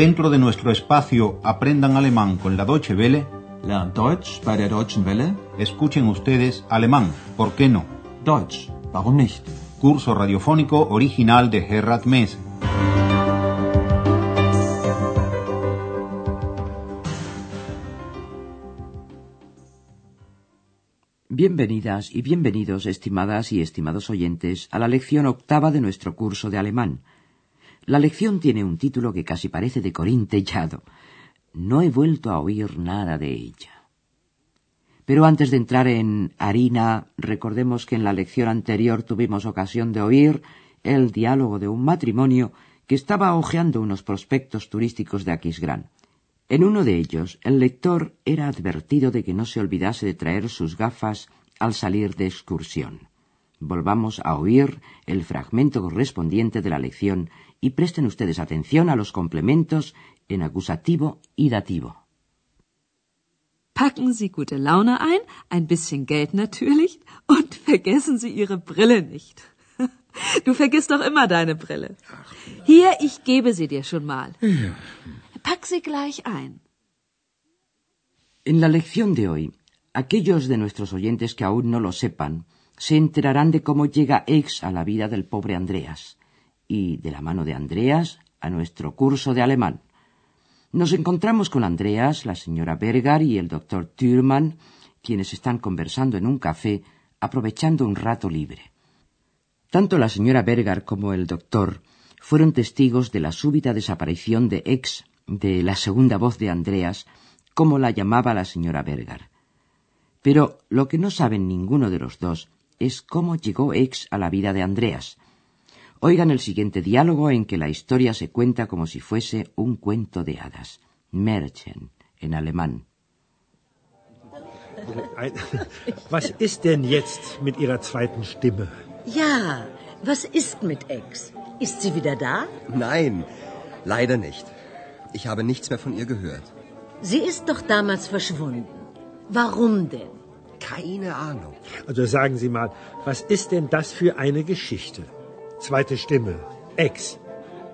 Dentro de nuestro espacio Aprendan Alemán con la Deutsche Welle, Lernt Deutsch bei der Deutschen Welle? escuchen ustedes alemán, ¿por qué no? Deutsch, warum nicht? Curso radiofónico original de Gerhard Mess. Bienvenidas y bienvenidos, estimadas y estimados oyentes, a la lección octava de nuestro curso de alemán. La lección tiene un título que casi parece de Corín Tellado. No he vuelto a oír nada de ella. Pero antes de entrar en harina, recordemos que en la lección anterior tuvimos ocasión de oír el diálogo de un matrimonio que estaba hojeando unos prospectos turísticos de Aquisgrán. En uno de ellos, el lector era advertido de que no se olvidase de traer sus gafas al salir de excursión. Volvamos a oír el fragmento correspondiente de la lección y presten ustedes atención a los complementos en acusativo y dativo. Packen Sie gute Laune ein, ein bisschen Geld natürlich und vergessen Sie Ihre Brille nicht. Du vergisst doch immer deine Brille. Hier, ich gebe sie dir schon mal. Pack sie gleich ein. En la lección de hoy, aquellos de nuestros oyentes que aún no lo sepan, se enterarán de cómo llega Ex a la vida del pobre Andreas y, de la mano de Andreas, a nuestro curso de alemán. Nos encontramos con Andreas, la señora Berger y el doctor Thürmann, quienes están conversando en un café, aprovechando un rato libre. Tanto la señora Berger como el doctor fueron testigos de la súbita desaparición de Ex, de la segunda voz de Andreas, como la llamaba la señora Berger. Pero lo que no saben ninguno de los dos es cómo llegó Ex a la vida de Andreas. Oigan el siguiente diálogo en que la historia se cuenta como si fuese un cuento de hadas. Märchen, en alemán. Was ist denn jetzt mit Ihrer zweiten Stimme? Ja, was ist mit Ex? Ist sie wieder da? Nein, leider nicht. Ich habe nichts mehr von ihr gehört. Sie ist doch damals verschwunden. Warum denn? Keine Ahnung. Also sagen Sie mal, was ist denn das für eine Geschichte? Zweite Stimme, Ex.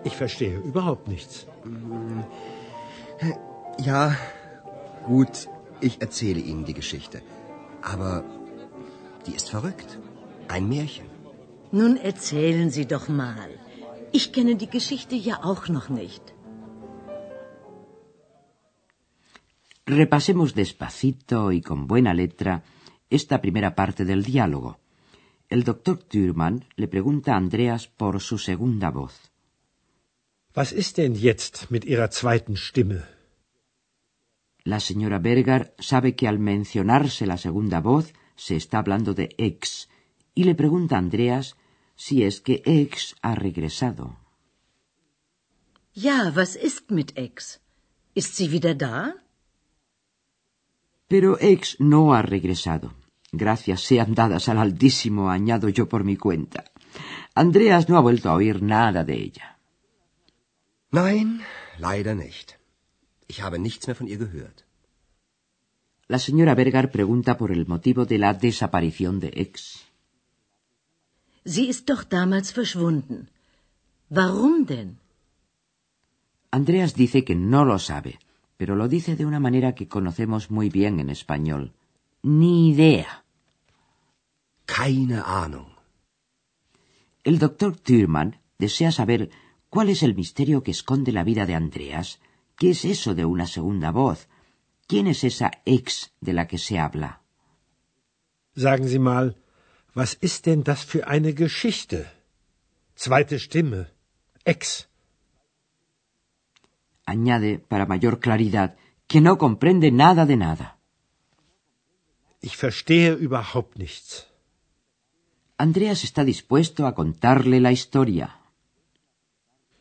Ich verstehe überhaupt nichts. Ja, gut, ich erzähle Ihnen die Geschichte. Aber die ist verrückt. Ein Märchen. Nun erzählen Sie doch mal. Ich kenne die Geschichte ja auch noch nicht. Repasemos despacito y con buena letra esta primera parte del diálogo. El doctor Thürmann le pregunta a Andreas por su segunda voz. Was ist denn jetzt mit Ihrer zweiten Stimme? La señora Berger sabe que al mencionarse la segunda voz se está hablando de Ex y le pregunta a Andreas si es que Ex ha regresado. Ja, was ist mit Ex? Ist sie wieder da? Pero Ex no ha regresado. Gracias sean dadas al Altísimo, añado yo por mi cuenta. Andreas no ha vuelto a oír nada de ella. Nein, leider nicht. Ich habe nichts mehr von ihr gehört. La señora Berger pregunta por el motivo de la desaparición de Ex. Sie ist doch damals verschwunden. Warum denn? Andreas dice que no lo sabe, pero lo dice de una manera que conocemos muy bien en español. Ni idea. Keine Ahnung. El doctor Thürmann desea saber cuál es el misterio que esconde la vida de Andreas. ¿Qué es eso de una segunda voz? ¿Quién es esa ex de la que se habla? Sagen Sie mal, was ist denn das für eine Geschichte? Zweite Stimme, Ex. Añade, para mayor claridad, que no comprende nada de nada. Ich verstehe überhaupt nichts. Andreas está dispuesto a contarle la historia.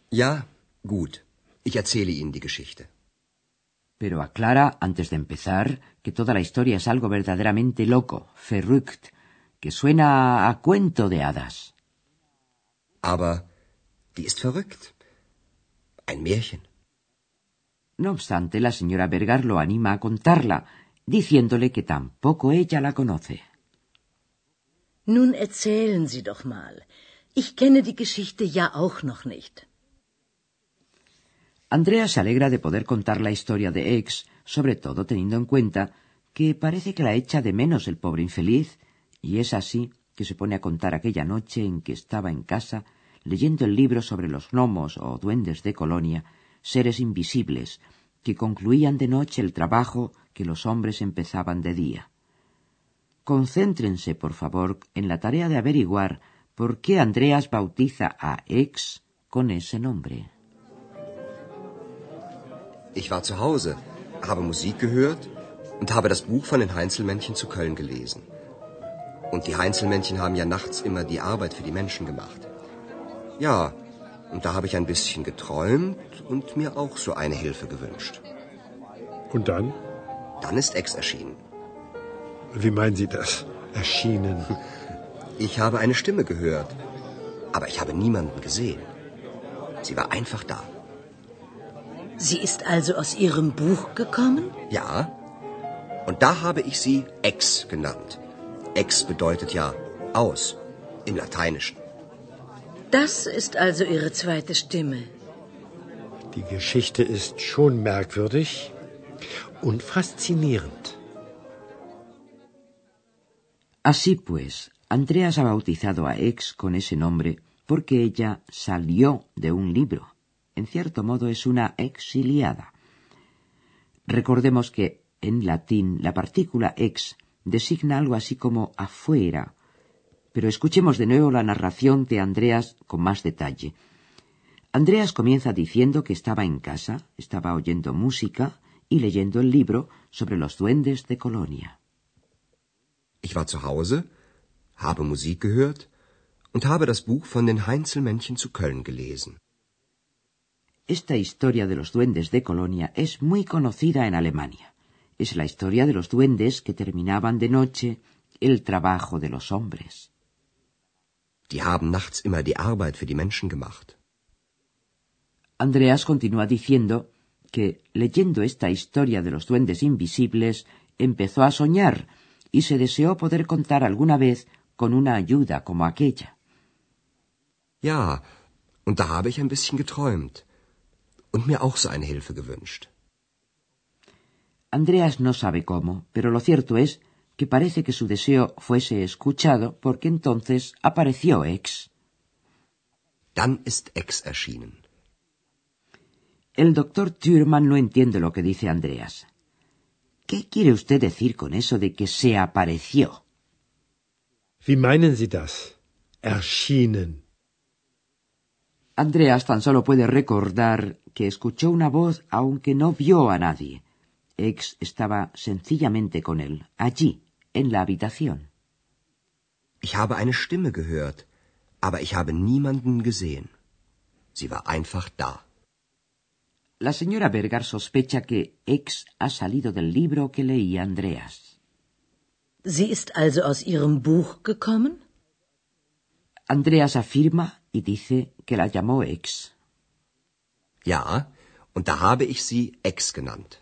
Ja, gut. Ich erzähle Ihnen die Geschichte. Pero aclara, antes de empezar, que toda la historia es algo verdaderamente loco, verrückt, que suena a cuento de hadas. Aber die ist verrückt. Ein Märchen. No obstante, la señora Berger lo anima a contarla, diciéndole que tampoco ella la conoce. Nun erzählen Sie doch mal. Ich kenne die Geschichte ja auch noch nicht. Andrea se alegra de poder contar la historia de Ex, sobre todo teniendo en cuenta que parece que la echa de menos el pobre infeliz, y es así que se pone a contar aquella noche en que estaba en casa leyendo el libro sobre los gnomos o duendes de Colonia, seres invisibles, que concluían de noche el trabajo que los hombres empezaban de día. Concéntrense, por favor, en la tarea de averiguar por qué Andreas bautiza a Ex con ese nombre. Ich war zu Hause, habe Musik gehört und habe das Buch von den Heinzelmännchen zu Köln gelesen. Und die Heinzelmännchen haben ja nachts immer die Arbeit für die Menschen gemacht. Ja, und da habe ich ein bisschen geträumt und mir auch so eine Hilfe gewünscht. Und dann? Dann ist Ex erschienen. Wie meinen Sie das? Erschienen? Ich habe eine Stimme gehört, aber ich habe niemanden gesehen. Sie war einfach da. Sie ist also aus Ihrem Buch gekommen? Ja, und da habe ich sie ex genannt. Ex bedeutet ja aus im Lateinischen. Das ist also Ihre zweite Stimme. Die Geschichte ist schon merkwürdig und faszinierend. Así pues, Andreas ha bautizado a Ex con ese nombre porque ella salió de un libro. En cierto modo es una exiliada. Recordemos que en latín la partícula ex designa algo así como afuera. Pero escuchemos de nuevo la narración de Andreas con más detalle. Andreas comienza diciendo que estaba en casa, estaba oyendo música y leyendo el libro sobre los duendes de Colonia. Ich war zu Hause, habe Musik gehört und habe das Buch von den Heinzelmännchen zu Köln gelesen. Esta historia de los duendes de Colonia es muy conocida en Alemania es la historia de los duendes que terminaban de noche el trabajo de los hombres. Die haben nachts immer die Arbeit für die Menschen gemacht. Andreas continúa diciendo que, leyendo esta historia de los duendes invisibles, empezó a soñar y se deseó poder contar alguna vez con una ayuda como aquella. Ja, und da habe ich ein bisschen geträumt und mir auch so eine Hilfe gewünscht. Andreas no sabe cómo, pero lo cierto es que parece que su deseo fuese escuchado porque entonces apareció Ex. Dann ist Ex erschienen. El doctor Thürmann no entiende lo que dice Andreas. ¿Qué quiere usted decir con eso de que se apareció? Wie meinen Sie das? Erschienen. Andreas tan solo puede recordar que escuchó una voz aunque no vio a nadie. Ex estaba sencillamente con él, allí, en la habitación. Ich habe eine Stimme gehört, aber ich habe niemanden gesehen. Sie war einfach da. La señora Berger sospecha que Ex ha salido del libro que leía Andreas. Sie ist also aus ihrem Buch gekommen? Andreas afirma y dice que la llamó Ex. Ja, und da habe ich sie Ex genannt.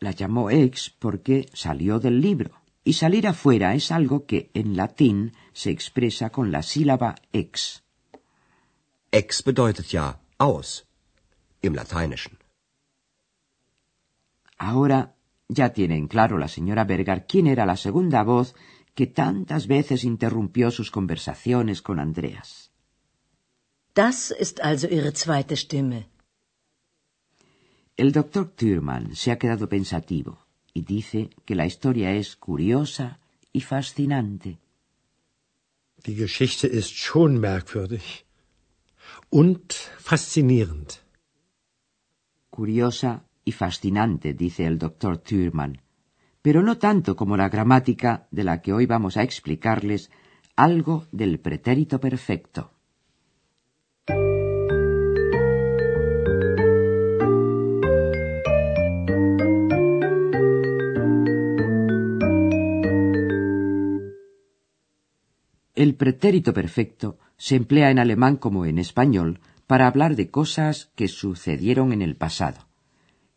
La llamó ex porque salió del libro, y salir afuera es algo que en latín se expresa con la sílaba ex. Ex bedeutet ja aus im Lateinischen. Ahora ya tiene en claro la señora Berger quién era la segunda voz que tantas veces interrumpió sus conversaciones con Andreas. Das ist also ihre zweite Stimme. El doctor Thürmann se ha quedado pensativo y dice que la historia es curiosa y fascinante. Die Geschichte ist schon merkwürdig und faszinierend. Curiosa y fascinante, dice el doctor Thürmann, pero no tanto como la gramática de la que hoy vamos a explicarles algo del pretérito perfecto. El pretérito perfecto se emplea en alemán como en español para hablar de cosas que sucedieron en el pasado.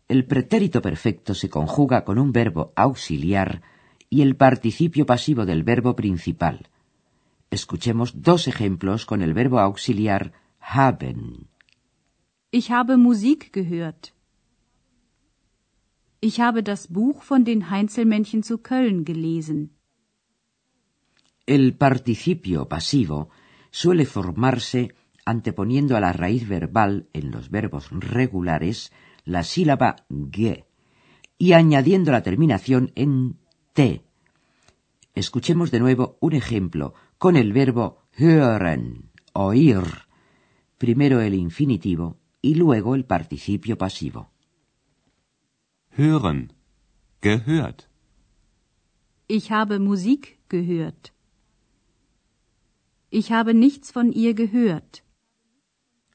El pretérito perfecto se conjuga con un verbo auxiliar y el participio pasivo del verbo principal. Escuchemos dos ejemplos con el verbo auxiliar haben. Ich habe Musik gehört. Ich habe das Buch von den Heinzelmännchen zu Köln gelesen. El participio pasivo suele formarse anteponiendo a la raíz verbal en los verbos regulares la sílaba ge y añadiendo la terminación en te. Escuchemos de nuevo un ejemplo con el verbo hören, oír, primero el infinitivo y luego el participio pasivo. Hören. Gehört. Ich habe Musik gehört. Ich habe nichts von ihr gehört.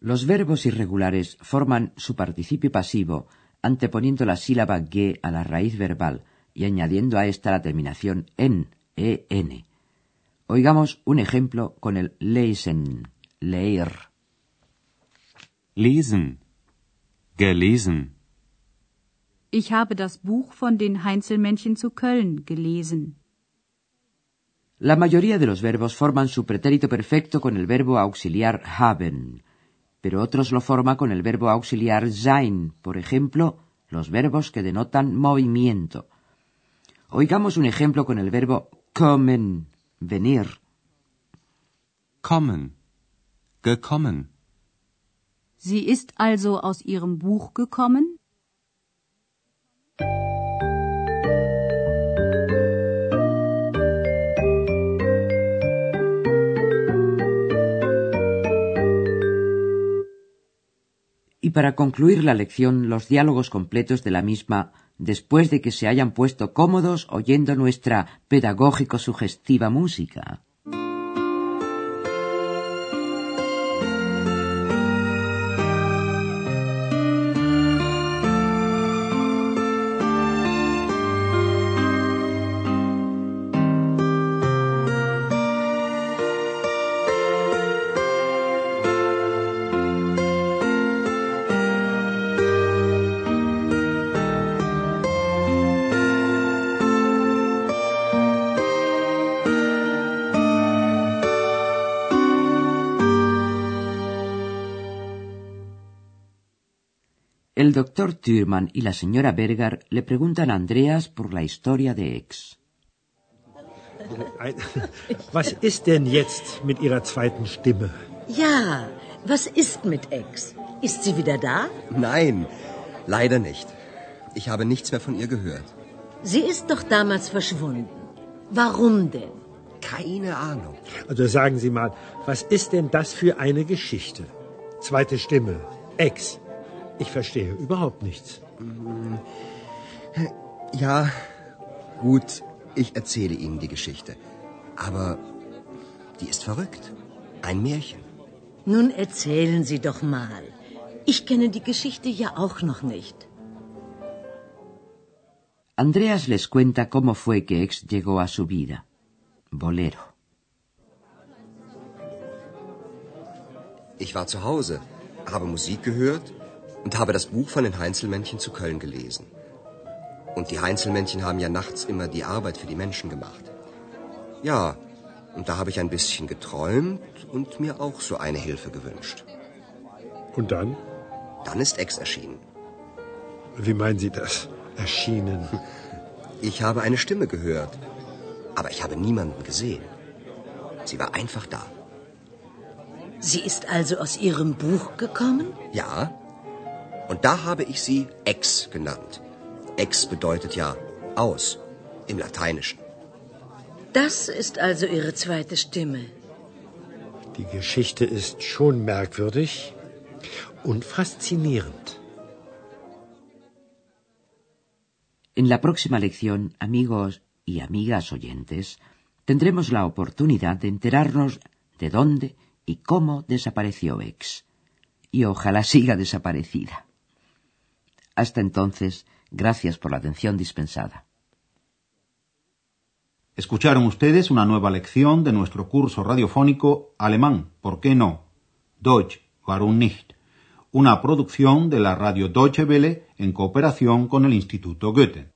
Los verbos irregulares forman su participio pasivo anteponiendo la sílaba ge a la raíz verbal y añadiendo a esta la terminación en, en. Oigamos un ejemplo con el lesen, leer. Lesen. Gelesen. Ich habe das Buch von den Heinzelmännchen zu Köln gelesen. La mayoría de los verbos forman su pretérito perfecto con el verbo auxiliar haben, pero otros lo forman con el verbo auxiliar sein, por ejemplo, los verbos que denotan movimiento. Oigamos un ejemplo con el verbo kommen, venir. Kommen. Gekommen. Sie ist also aus ihrem Buch gekommen? Para concluir la lección, los diálogos completos de la misma, después de que se hayan puesto cómodos oyendo nuestra pedagógico sugestiva música. El doctor Thürmann y la señora Berger le preguntan a Andreas por la historia de Ex. Was ist denn jetzt mit Ihrer zweiten Stimme? Ja, was ist mit Ex? Ist sie wieder da? Nein, leider nicht. Ich habe nichts mehr von ihr gehört. Sie ist doch damals verschwunden. Warum denn? Keine Ahnung. Also sagen Sie mal, was ist denn das für eine Geschichte? Zweite Stimme, Ex. Ich verstehe überhaupt nichts. Ja, gut, ich erzähle Ihnen die Geschichte. Aber die ist verrückt. Ein Märchen. Nun erzählen Sie doch mal. Ich kenne die Geschichte ja auch noch nicht. Andreas les cuenta cómo fue que Ex llegó a su vida. Bolero. Ich war zu Hause, habe Musik gehört und habe das Buch von den Heinzelmännchen zu Köln gelesen. Und die Heinzelmännchen haben ja nachts immer die Arbeit für die Menschen gemacht. Ja, und da habe ich ein bisschen geträumt und mir auch so eine Hilfe gewünscht. Und dann? Dann ist Ex erschienen. Wie meinen Sie das? Erschienen. Ich habe eine Stimme gehört, aber ich habe niemanden gesehen. Sie war einfach da. Sie ist also aus Ihrem Buch gekommen? Ja, und da habe ich sie Ex genannt. Ex bedeutet ja aus im Lateinischen. Das ist also Ihre zweite Stimme. Die Geschichte ist schon merkwürdig und faszinierend. En la próxima lección, amigos y amigas oyentes, tendremos la oportunidad de enterarnos de dónde y cómo desapareció Ex. Y ojalá siga desaparecida. Hasta entonces, gracias por la atención dispensada. Escucharon ustedes una nueva lección de nuestro curso radiofónico Alemán, ¿por qué no? Deutsch, warum nicht? Una producción de la radio Deutsche Welle en cooperación con el Instituto Goethe.